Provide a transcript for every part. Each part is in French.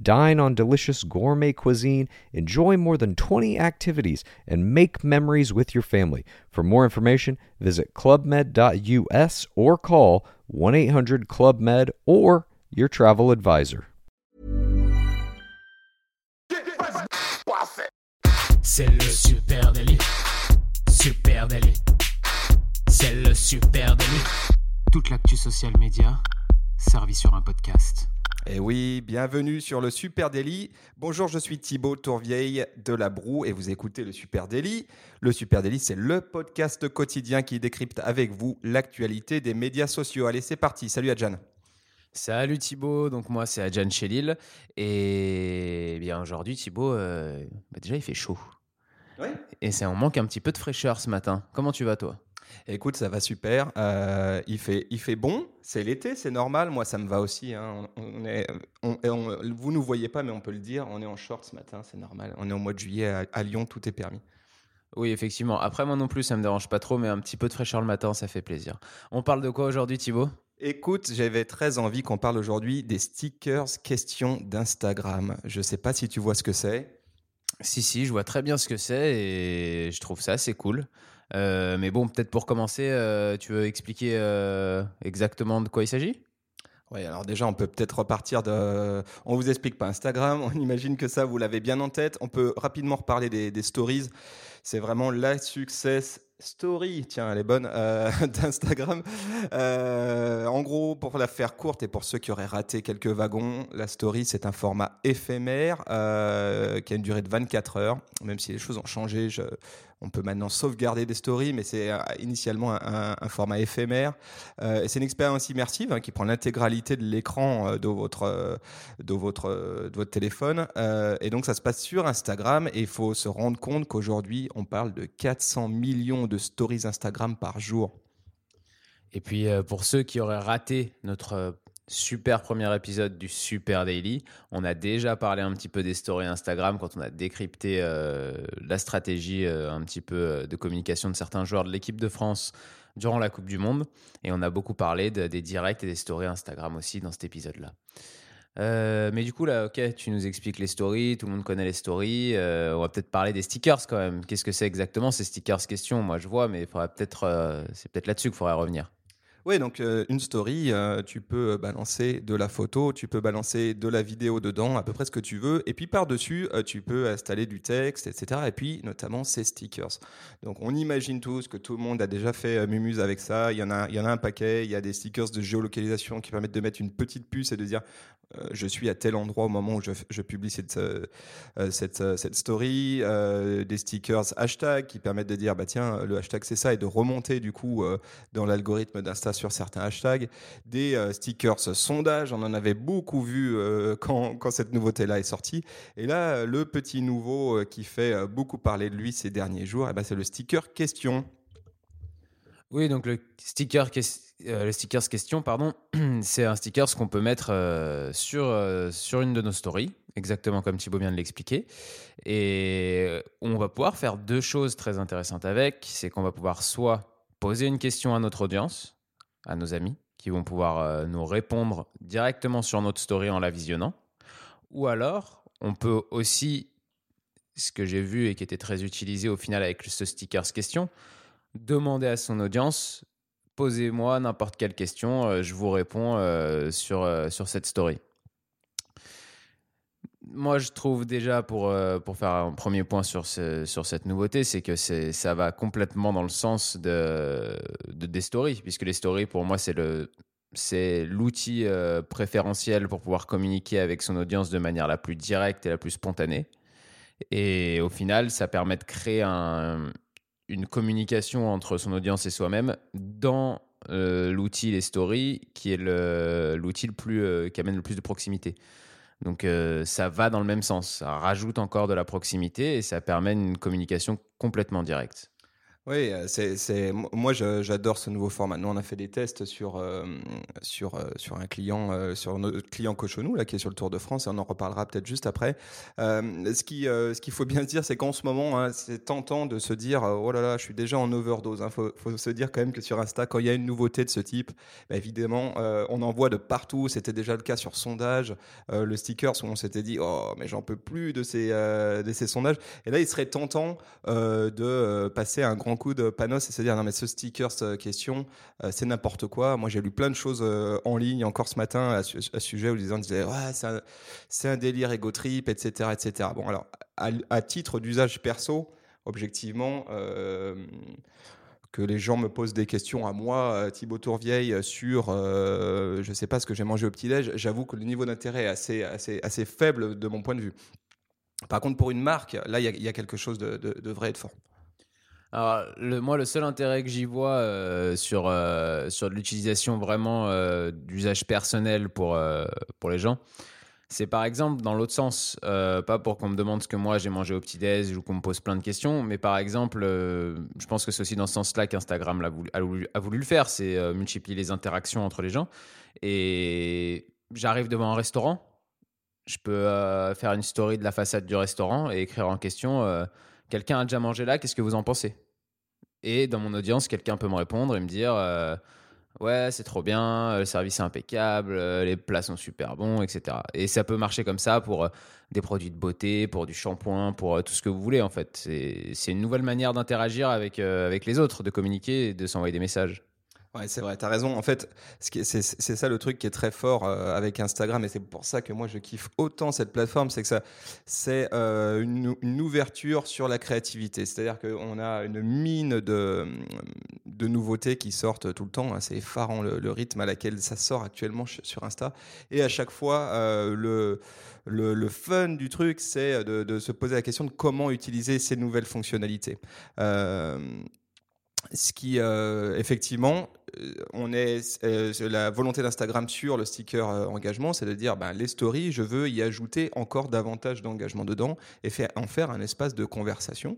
Dine on delicious gourmet cuisine, enjoy more than 20 activities, and make memories with your family. For more information, visit clubmed.us or call 1 800 Club Med or your travel advisor. C'est le super délit. Super délit. C'est le super délit. Toute l'actu social média servie sur un podcast. Et oui, bienvenue sur le Super Daily. Bonjour, je suis Thibaut Tourvieille de La Broue et vous écoutez le Super Daily. Le Super Daily, c'est le podcast quotidien qui décrypte avec vous l'actualité des médias sociaux. Allez, c'est parti. Salut Adjan. Salut Thibaut, donc moi c'est Adjan Chélil et bien aujourd'hui Thibaut, euh, bah déjà il fait chaud. Oui. Et ça on manque un petit peu de fraîcheur ce matin. Comment tu vas toi? Écoute, ça va super. Euh, il, fait, il fait bon. C'est l'été, c'est normal. Moi, ça me va aussi. hein. On, on est, on- on- vous ne nous voyez pas, mais on peut le dire. On est en short ce matin, c'est normal. On est au mois de juillet à, à Lyon, tout est permis. Oui effectivement, après moi non plus ça me dérange pas trop mais un petit peu de fraîcheur le matin ça fait plaisir. On parle de quoi aujourd'hui Thibaut? Écoute, j'avais très envie qu'on parle aujourd'hui des stickers questions d'Instagram. Je ne sais pas si tu vois ce que c'est. Si si, je vois très bien ce que c'est et je trouve ça assez cool. Euh, mais bon, peut-être pour commencer, euh, tu veux expliquer euh, exactement de quoi il s'agit? Oui, alors déjà, on peut peut-être repartir de. On vous explique pas Instagram. On imagine que ça, vous l'avez bien en tête. On peut rapidement reparler des, des stories. C'est vraiment la success story. Tiens, elle est bonne euh, d'Instagram. Euh, en gros, pour la faire courte et pour ceux qui auraient raté quelques wagons, la story c'est un format éphémère euh, qui a une durée de 24 heures. Même si les choses ont changé, je- on peut maintenant sauvegarder des stories, mais c'est euh, initialement un, format éphémère. Euh, c'est une expérience immersive hein, qui prend l'intégralité de l'écran euh, de, votre, de, votre, de votre téléphone. Et donc ça se passe sur Instagram et il faut se rendre compte qu'aujourd'hui on parle de 400 millions de stories Instagram par jour. Et puis pour ceux qui auraient raté notre super premier épisode du Super Daily, on a déjà parlé un petit peu des stories Instagram quand on a décrypté euh, la stratégie euh, un petit peu euh, de communication de certains joueurs de l'équipe de France durant la Coupe du Monde. Et on a beaucoup parlé de- des directs et des stories Instagram aussi dans cet épisode-là. Mais du coup, là, ok, tu nous expliques les stories, tout le monde connaît les stories. on va peut-être parler des stickers quand même. Qu'est-ce que c'est exactement ces stickers? Questions Moi, je vois, mais peut-être, c'est peut-être là-dessus qu'il faudrait revenir. Oui, donc euh, une story, euh, tu peux balancer de la photo, tu peux balancer de la vidéo dedans, à peu près ce que tu veux. Et puis par-dessus, euh, tu peux installer du texte, etc. Et puis notamment ces stickers. Donc on imagine tous que tout le monde a déjà fait Mumuse avec ça. Il y, en a, il y en a un paquet. Il y a des stickers de géolocalisation qui permettent de mettre une petite puce et de dire je suis à tel endroit au moment où je, publie cette, euh, euh, cette, euh, cette story. Euh, des stickers hashtag qui permettent de dire bah tiens, le hashtag c'est ça et de remonter du coup euh, dans l'algorithme d'Insta sur certains hashtags, des euh, stickers sondage, on en avait beaucoup vu euh, quand, quand cette nouveauté-là est sortie. Et là, euh, le petit nouveau euh, qui fait euh, beaucoup parler de lui ces derniers jours, eh ben, c'est le sticker question. Oui, donc le sticker, ques- euh, stickers question, pardon, c'est un sticker qu'on peut mettre euh, sur, euh, sur une de nos stories, exactement comme Thibaut vient de l'expliquer. Et on va pouvoir faire deux choses très intéressantes avec. C'est qu'on va pouvoir soit poser une question à notre audience, à nos amis, qui vont pouvoir nous répondre directement sur notre story en la visionnant. Ou alors, on peut aussi, ce que j'ai vu et qui était très utilisé au final avec ce stickers question, demander à son audience, posez-moi n'importe quelle question, euh, je vous réponds euh, sur, euh, sur cette story. Moi, je trouve déjà, pour, pour faire un premier point sur, ce- sur cette nouveauté, c'est que ça va complètement dans le sens de, de- des stories, puisque les stories, pour moi, c'est le, c'est l'outil préférentiel pour pouvoir communiquer avec son audience de manière la plus directe et la plus spontanée. Et au final, ça permet de créer un- une communication entre son audience et soi-même dans euh, l'outil les stories, qui est l'outil le plus, euh, qui amène le plus de proximité. Donc euh, ça va dans le même sens, ça rajoute encore de la proximité et ça permet une communication complètement directe. Oui, euh, c'est, moi j'adore ce nouveau format. Nous, on a fait des tests sur, euh, sur, euh, sur un client, sur notre client Cochonou, là, qui est sur le Tour de France, et on en reparlera peut-être juste après. Ce, qui, ce qu'il faut bien se dire, c'est qu'en ce moment, hein, c'est tentant de se dire oh là là, je suis déjà en overdose. Il faut, faut se dire quand même que sur Insta, quand il y a une nouveauté de ce type, bah, évidemment, on en voit de partout. C'était déjà le cas sur sondage, le sticker, où on s'était dit oh, mais j'en peux plus de ces, de ces sondages. Et là, il serait tentant de passer un grand coup de panos et se dire non mais ce sticker cette question euh, c'est n'importe quoi moi j'ai lu plein de choses euh, en ligne encore ce matin à, ce sujet où les gens disaient ouais c'est un, délire ego trip etc etc bon alors à, titre d'usage perso objectivement euh, que les gens me posent des questions à moi, euh, Thibaut Tourvieille, sur euh, je sais pas ce que j'ai mangé au petit-déj, j'avoue que le niveau d'intérêt est assez, assez, assez faible de mon point de vue. Par contre, pour une marque, là, il y, a- quelque chose de vrai et de fort. Alors, moi, le seul intérêt que j'y vois euh, sur, euh, l'utilisation vraiment euh, d'usage personnel pour, euh, pour les gens, c'est par exemple dans l'autre sens, euh, pas pour qu'on me demande ce que moi j'ai mangé au petit-déj ou qu'on me pose plein de questions, mais par exemple, je pense que c'est aussi dans ce sens-là qu'Instagram a, voulu, le faire, c'est multiplier les interactions entre les gens. Et j'arrive devant un restaurant, je peux faire une story de la façade du restaurant et écrire en question quelqu'un a déjà mangé là, qu'est-ce que vous en pensez? Et dans mon audience, quelqu'un peut me répondre et me dire euh, ouais, c'est trop bien, euh, le service est impeccable, euh, les plats sont super bons, etc. Et ça peut marcher comme ça pour des produits de beauté, pour du shampoing, pour tout ce que vous voulez en fait. C'est une nouvelle manière d'interagir avec, avec les autres, de communiquer et de s'envoyer des messages. Ouais, c'est vrai, t'as raison. En fait, c'est ça le truc qui est très fort euh, avec Instagram, et c'est pour ça que moi je kiffe autant cette plateforme, c'est que ça, c'est euh, une, ouverture sur la créativité. C'est-à-dire qu'on a une mine de, de nouveautés qui sortent tout le temps. hein. C'est effarant le, le rythme à laquelle ça sort actuellement sur Insta. Et à chaque fois, euh, le, le, fun du truc, c'est de, se poser la question de comment utiliser ces nouvelles fonctionnalités. Ce qui, effectivement, on est euh, la volonté d'Instagram sur le sticker euh, engagement, c'est de dire, ben, les stories, je veux y ajouter encore davantage d'engagement dedans et faire, en faire un espace de conversation.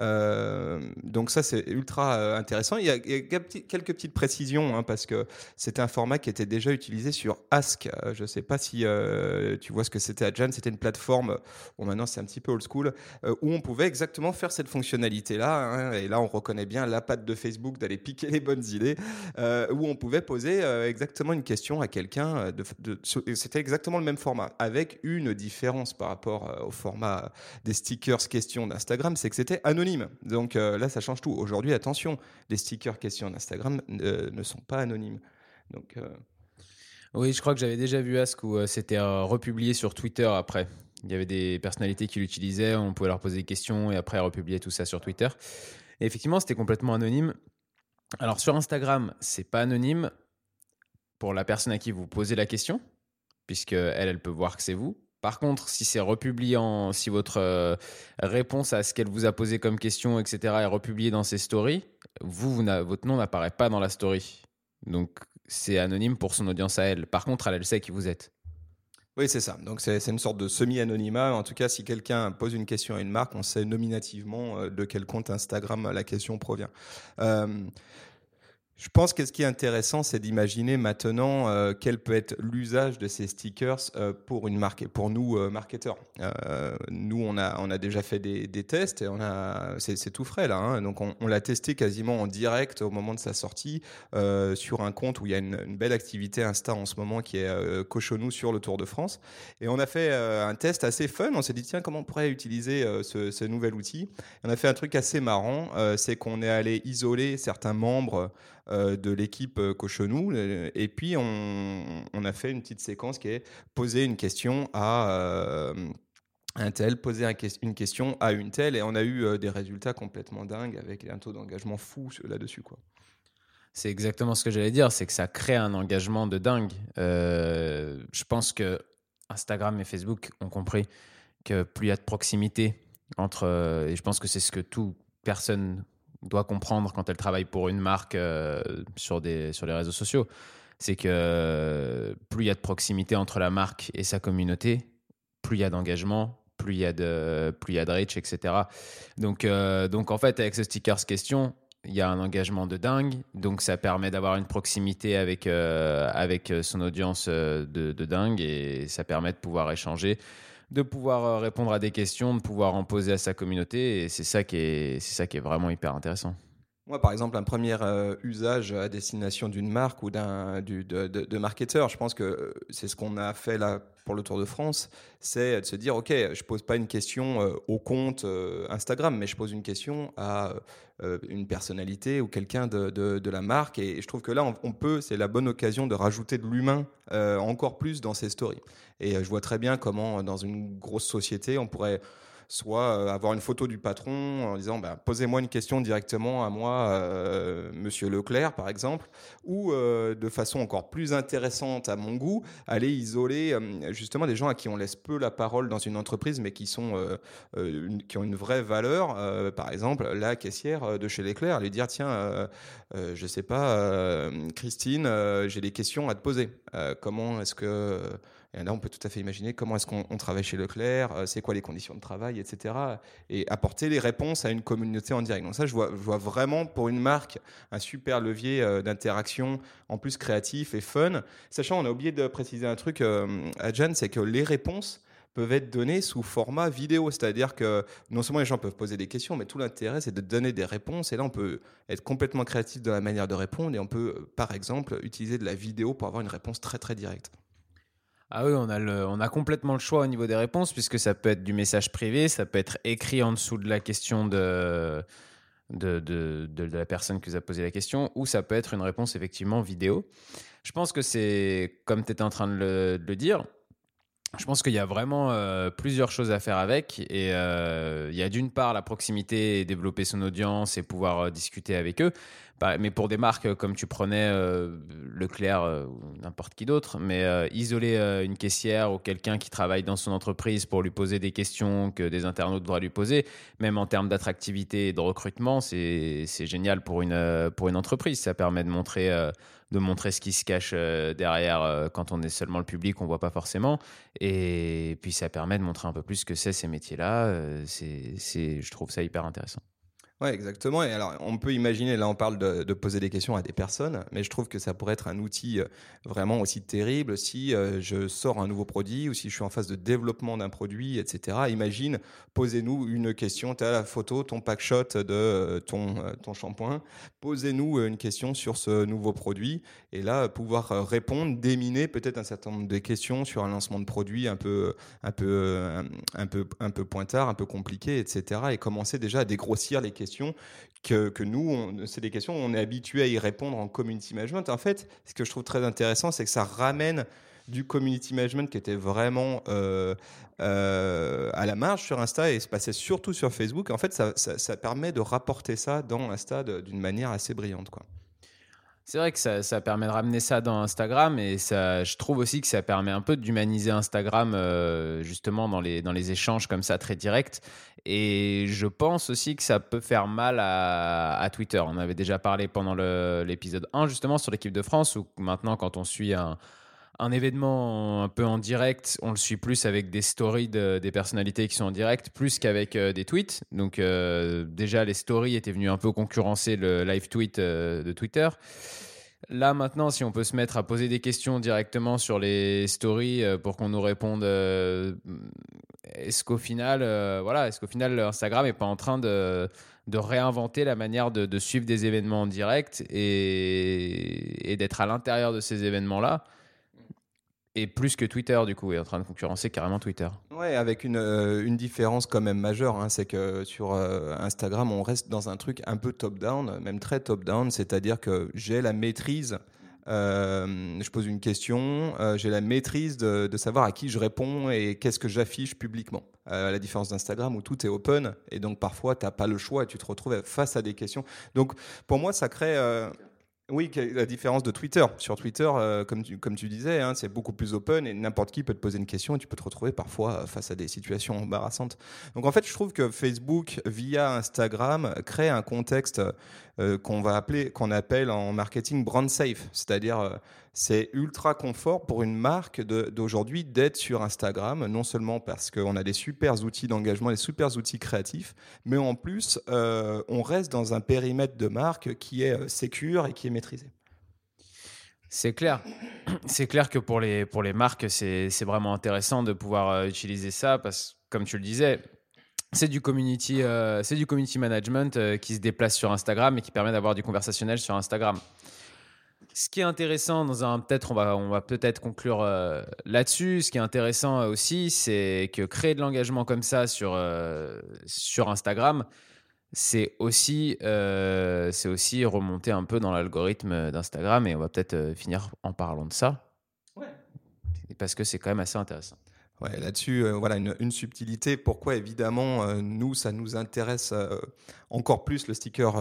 Euh, donc ça, c'est ultra euh, intéressant. Il y a, quelques petites précisions hein, parce que c'était un format qui était déjà utilisé sur Ask. Euh, je ne sais pas si euh, tu vois ce que c'était à Jan. C'était une plateforme. Bon, maintenant c'est un petit peu old school euh, où on pouvait exactement faire cette fonctionnalité-là. hein, et là, on reconnaît bien la patte de Facebook d'aller piquer les bonnes idées, euh, où on pouvait poser euh, exactement une question à quelqu'un. euh, C'était exactement le même format, avec une différence par rapport au format des stickers questions d'Instagram, c'est que c'était anonyme. Donc là, ça change tout. Aujourd'hui, attention, les stickers questions d'Instagram ne sont pas anonymes. Donc, Oui, je crois que j'avais déjà vu Ask où c'était republié sur Twitter après. Il y avait des personnalités qui l'utilisaient, on pouvait leur poser des questions et après republier tout ça sur Twitter. Et effectivement, c'était complètement anonyme. Alors sur Instagram, c'est pas anonyme pour la personne à qui vous posez la question, puisque elle, elle peut voir que c'est vous. Par contre, si c'est republié en, si votre euh, réponse à ce qu'elle vous a posé comme question, etc., est republiée dans ses stories, vous, votre nom n'apparaît pas dans la story. Donc c'est anonyme pour son audience à elle. Par contre, elle, elle sait qui vous êtes. Oui, c'est ça. Donc c'est une sorte de semi-anonymat. En tout cas, si quelqu'un pose une question à une marque, on sait nominativement euh, de quel compte Instagram la question provient. Euh, je pense que ce qui est intéressant, c'est d'imaginer maintenant euh, quel peut être l'usage de ces stickers euh, pour une marque pour nous euh, marketeurs. Nous, on a on a déjà fait des, tests et on a c'est tout frais là. hein. donc on, l'a testé quasiment en direct au moment de sa sortie sur un compte où il y a une, belle activité Insta en ce moment qui est Cochonou sur le Tour de France. Et on a fait un test assez fun. On s'est dit, tiens, comment on pourrait utiliser ce, ce nouvel outil? Et On a fait un truc assez marrant. c'est qu'on est allé isoler certains membres de l'équipe euh, Cochonou. euh, Et puis, on, a fait une petite séquence qui est poser une question à. euh, un tel, poser une question à une telle, et on a eu euh, des résultats complètement dingues avec un taux d'engagement fou euh, là-dessus. quoi. C'est exactement ce que j'allais dire, c'est que ça crée un engagement de dingue. Euh, je pense que Instagram et Facebook ont compris que plus il y a de proximité entre, euh, et je pense que c'est ce que toute personne doit comprendre quand elle travaille pour une marque euh, sur, des, sur les réseaux sociaux, c'est que plus il y a de proximité entre la marque et sa communauté, plus il y a d'engagement, plus il y a de, plus y a de reach, etc. Donc, euh, donc en fait, avec ce stickers question, il y a un engagement de dingue, donc ça permet d'avoir une proximité avec, euh, avec son audience euh, de, dingue et ça permet de pouvoir échanger, de pouvoir répondre à des questions, de pouvoir en poser à sa communauté et c'est ça qui est, c'est ça qui est vraiment hyper intéressant. Moi, par exemple, un premier euh, usage à destination d'une marque ou d'un de, de, marketeur, je pense que c'est ce qu'on a fait là pour le Tour de France, c'est de se dire, ok, je pose pas une question euh, au compte euh, Instagram, mais je pose une question à une personnalité ou quelqu'un de, de, la marque. Et, je trouve que là, on peut, c'est la bonne occasion de rajouter de l'humain encore plus dans ces stories. Et je vois très bien comment, dans une grosse société, on pourrait soit euh, avoir une photo du patron en disant bah, posez-moi une question directement à moi, euh, Monsieur Leclerc par exemple, ou euh, de façon encore plus intéressante à mon goût, aller isoler justement des gens à qui on laisse peu la parole dans une entreprise, mais qui sont qui ont une vraie valeur. par exemple, la caissière de chez Leclerc, lui dire tiens, je sais pas, Christine, j'ai des questions à te poser. comment est-ce que et là, on peut tout à fait imaginer comment est-ce qu'on travaille chez Leclerc, euh, c'est quoi les conditions de travail, etc. Et apporter les réponses à une communauté en direct. Donc ça, je vois, vraiment pour une marque un super levier euh, d'interaction, en plus créatif et fun. Sachant, on a oublié de préciser un truc euh, à Jen, c'est que les réponses peuvent être données sous format vidéo. C'est-à-dire que non seulement les gens peuvent poser des questions, mais tout l'intérêt, c'est de donner des réponses. Et là, on peut être complètement créatif dans la manière de répondre. Et on peut, par exemple, utiliser de la vidéo pour avoir une réponse très, très directe. Ah oui, on a, le, on a complètement le choix au niveau des réponses, puisque ça peut être du message privé, ça peut être écrit en dessous de la question de, de, de, de, la personne qui vous a posé la question, ou ça peut être une réponse effectivement vidéo. Je pense que c'est, comme tu étais en train de le, dire, je pense qu'il y a vraiment euh, plusieurs choses à faire avec. Et euh, il y a d'une part la proximité et développer son audience et pouvoir euh, discuter avec eux. Bah, mais pour des marques comme tu prenais Leclerc ou n'importe qui d'autre, mais isoler une caissière ou quelqu'un qui travaille dans son entreprise pour lui poser des questions que des internautes devraient lui poser, même en termes d'attractivité et de recrutement, c'est génial pour une, pour une entreprise. Ça permet de montrer de montrer ce qui se cache euh, derrière euh, quand on est seulement le public, on voit pas forcément. Et puis ça permet de montrer un peu plus ce que c'est ces métiers-là. Euh, c'est, je trouve ça hyper intéressant. Ouais, exactement. Et alors, on peut imaginer, là, on parle de, poser des questions à des personnes, mais je trouve que ça pourrait être un outil euh, vraiment aussi terrible si euh, je sors un nouveau produit ou si je suis en phase de développement d'un produit, etc. Imagine, posez-nous une question. Tu as la photo, ton pack shot de euh, ton, ton shampoing. Posez-nous une question sur ce nouveau produit. Et là, pouvoir répondre, déminer peut-être un certain nombre de questions sur un lancement de produit un peu, un peu, un, peu, un peu pointard, un peu compliqué, etc. Et commencer déjà à dégrossir les questions que, nous, c'est des questions où on est habitué à y répondre en community management. En fait, ce que je trouve très intéressant, c'est que ça ramène du community management qui était vraiment euh, euh, à la marge sur Insta et se passait surtout sur Facebook. En fait, ça, ça, ça permet de rapporter ça dans Insta d'une manière assez brillante. Quoi. C'est vrai que ça, permet de ramener ça dans Instagram et ça, je trouve aussi que ça permet un peu d'humaniser Instagram euh, justement dans les, dans les échanges comme ça très directs. Et je pense aussi que ça peut faire mal à, à Twitter. On avait déjà parlé pendant l'épisode 1 justement sur l'équipe de France où maintenant quand on suit un, un événement un peu en direct, on le suit plus avec des stories des personnalités qui sont en direct, plus qu'avec euh, des tweets. Donc euh, déjà, les stories étaient venues un peu concurrencer le live tweet euh, de Twitter. Là maintenant, si on peut se mettre à poser des questions directement sur les stories pour qu'on nous réponde, est-ce qu'au final, voilà, est-ce qu'au final Instagram est pas en train de, réinventer la manière de, suivre des événements en direct et, et d'être à l'intérieur de ces événements-là? Et plus que Twitter, du coup, est en train de concurrencer carrément Twitter. Ouais, avec une, euh, une différence quand même majeure, hein, c'est que sur euh, Instagram, on reste dans un truc un peu top-down, même très top-down, c'est-à-dire que j'ai la maîtrise. Euh, je pose une question, j'ai la maîtrise de, de, savoir à qui je réponds et qu'est-ce que j'affiche publiquement. à la différence d'Instagram où tout est open et donc parfois tu n'as pas le choix et tu te retrouves face à des questions. Donc pour moi, ça crée oui, la différence de Twitter? Sur Twitter, euh, comme, tu, disais, hein, c'est beaucoup plus open et n'importe qui peut te poser une question et tu peux te retrouver parfois face à des situations embarrassantes. Donc en fait, je trouve que Facebook, via Instagram, crée un contexte euh, qu'on va appeler, qu'on appelle en marketing brand safe, c'est-à-dire euh, c'est ultra confort pour une marque d'aujourd'hui d'être sur Instagram, non seulement parce qu'on a des super outils d'engagement, des super outils créatifs, mais en plus, euh, on reste dans un périmètre de marque qui est sécure et qui est maîtrisé. C'est clair. C'est clair que pour les, pour les marques, c'est vraiment intéressant de pouvoir utiliser ça parce que, comme tu le disais, c'est du community, euh, du community management euh, qui se déplace sur Instagram et qui permet d'avoir du conversationnel sur Instagram. Ce qui est intéressant dans un peut-être on va on va peut-être conclure euh, là-dessus. Ce qui est intéressant aussi, c'est que créer de l'engagement comme ça sur sur Instagram, c'est aussi c'est aussi remonter un peu dans l'algorithme d'Instagram et on va peut-être finir en parlant de ça. Ouais. Parce que c'est quand même assez intéressant. Ouais, là-dessus, euh, voilà une, subtilité. Pourquoi évidemment euh, nous ça nous intéresse euh, encore plus le sticker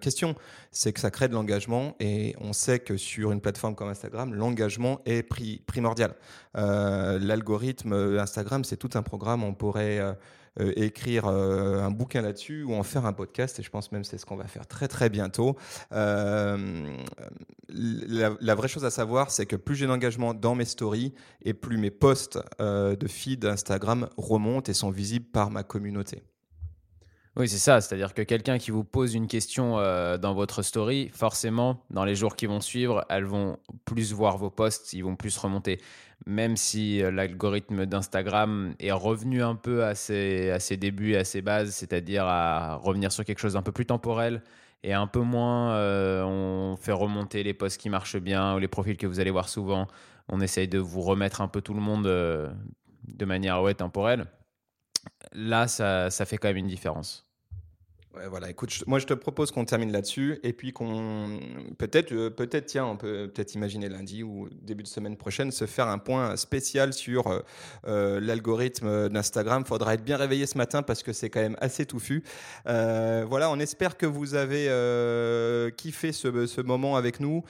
question, c'est que ça crée de l'engagement et on sait que sur une plateforme comme Instagram, l'engagement est primordial. L'algorithme Instagram, c'est tout un programme. On pourrait euh, écrire euh, un bouquin là-dessus ou en faire un podcast. Et je pense même c'est ce qu'on va faire très très bientôt. Euh, la, vraie chose à savoir, c'est que plus j'ai d'engagement dans mes stories et plus mes posts de feed Instagram remontent et sont visibles par ma communauté. Oui, c'est ça. C'est-à-dire que quelqu'un qui vous pose une question dans votre story, forcément, dans les jours qui vont suivre, elles vont plus voir vos posts, ils vont plus remonter même si euh, l'algorithme d'Instagram est revenu un peu à ses, à ses débuts à ses bases, c'est-à-dire à revenir sur quelque chose d'un peu plus temporel et un peu moins euh, on fait remonter les posts qui marchent bien ou les profils que vous allez voir souvent. On essaye de vous remettre un peu tout le monde euh, de manière ouais, temporelle. Là, ça, ça fait quand même une différence. Ouais, voilà, écoute, moi je te propose qu'on termine là-dessus et puis qu'on peut-être, euh, peut-être, tiens, on peut peut-être imaginer lundi ou début de semaine prochaine se faire un point spécial sur euh, euh, l'algorithme d'Instagram. Faudra être bien réveillé ce matin parce que c'est quand même assez touffu. voilà, on espère que vous avez kiffé ce, ce, moment avec nous.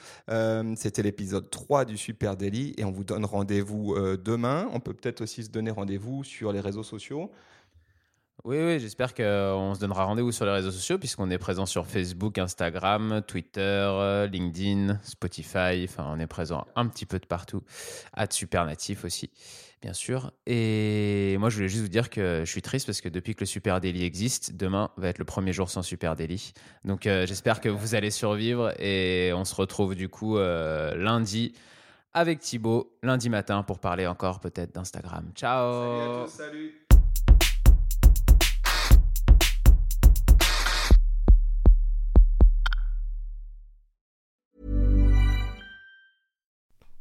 C'était l'épisode 3 du Super Daily et on vous donne rendez-vous demain. On peut peut-être aussi se donner rendez-vous sur les réseaux sociaux. Oui, oui, j'espère qu'on se donnera rendez-vous sur les réseaux sociaux puisqu'on est présent sur Facebook, Instagram, Twitter, LinkedIn, Spotify. Enfin, on est présent un petit peu de partout. À Super Natif aussi, bien sûr. Et moi, je voulais juste vous dire que je suis triste parce que depuis que le Super Daily existe, demain va être le premier jour sans Super Daily. Donc, euh, j'espère que vous allez survivre et on se retrouve du coup euh, lundi avec Thibaut, lundi matin, pour parler encore peut-être d'Instagram. Ciao Salut à tous, salut